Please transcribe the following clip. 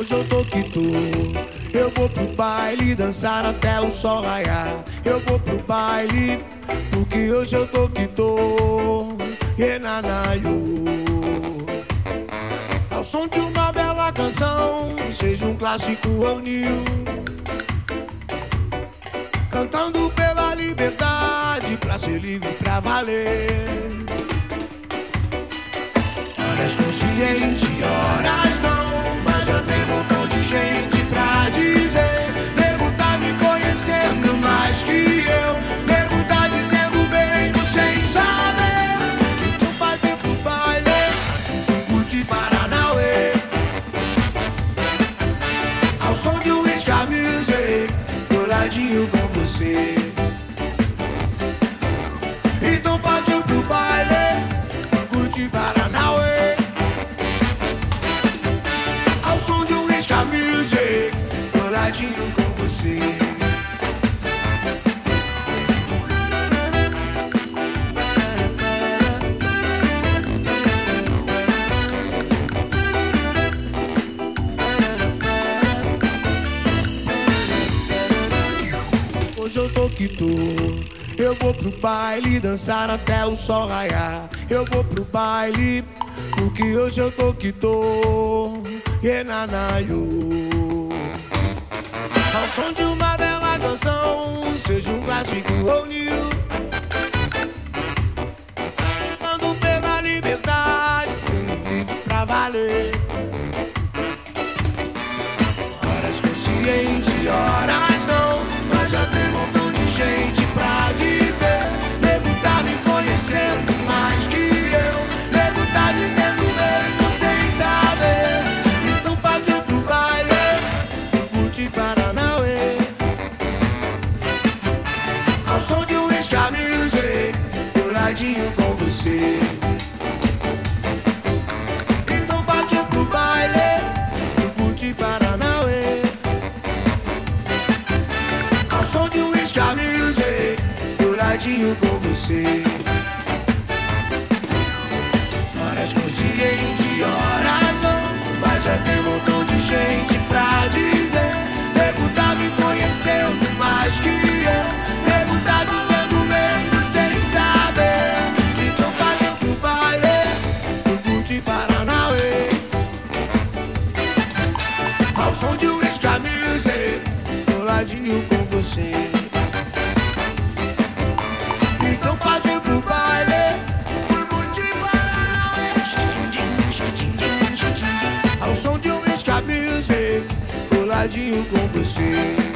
Hoje eu tô que. Eu vou pro baile dançar até o sol raiar. Eu vou pro baile porque hoje eu tô que tô. Enanaio. Ao som de uma bela canção, seja um clássico ou new. Cantando pela liberdade, pra ser livre, pra valer. Horas consciente, horas do ladinho com você. Então partiu pro baile, curte Paranauê. Ao som de um Ska Music, do ladinho com você. Hoje eu tô que tô. Eu vou pro baile dançar até o sol raiar. Eu vou pro baile porque hoje eu tô que tô. Enanaio. Ao som de uma bela canção, seja um clássico ou new. Quando pela liberdade, sendo livre pra valer. Horas consciente, horas do ladinho com você. Então partiu pro baile, curte Paranauê. Ao som de um Ska Music, do ladinho com você. Horas consciente, horas não, mas já tem um montão de gente pra dizer. Nego tá me conhecendo mais que curte Paranauê. Ao som de um Ska Music, do ladinho com você. Então partiu pro baile, fui curtir Paranauê. Ao som de um Ska Music, do ladinho com você.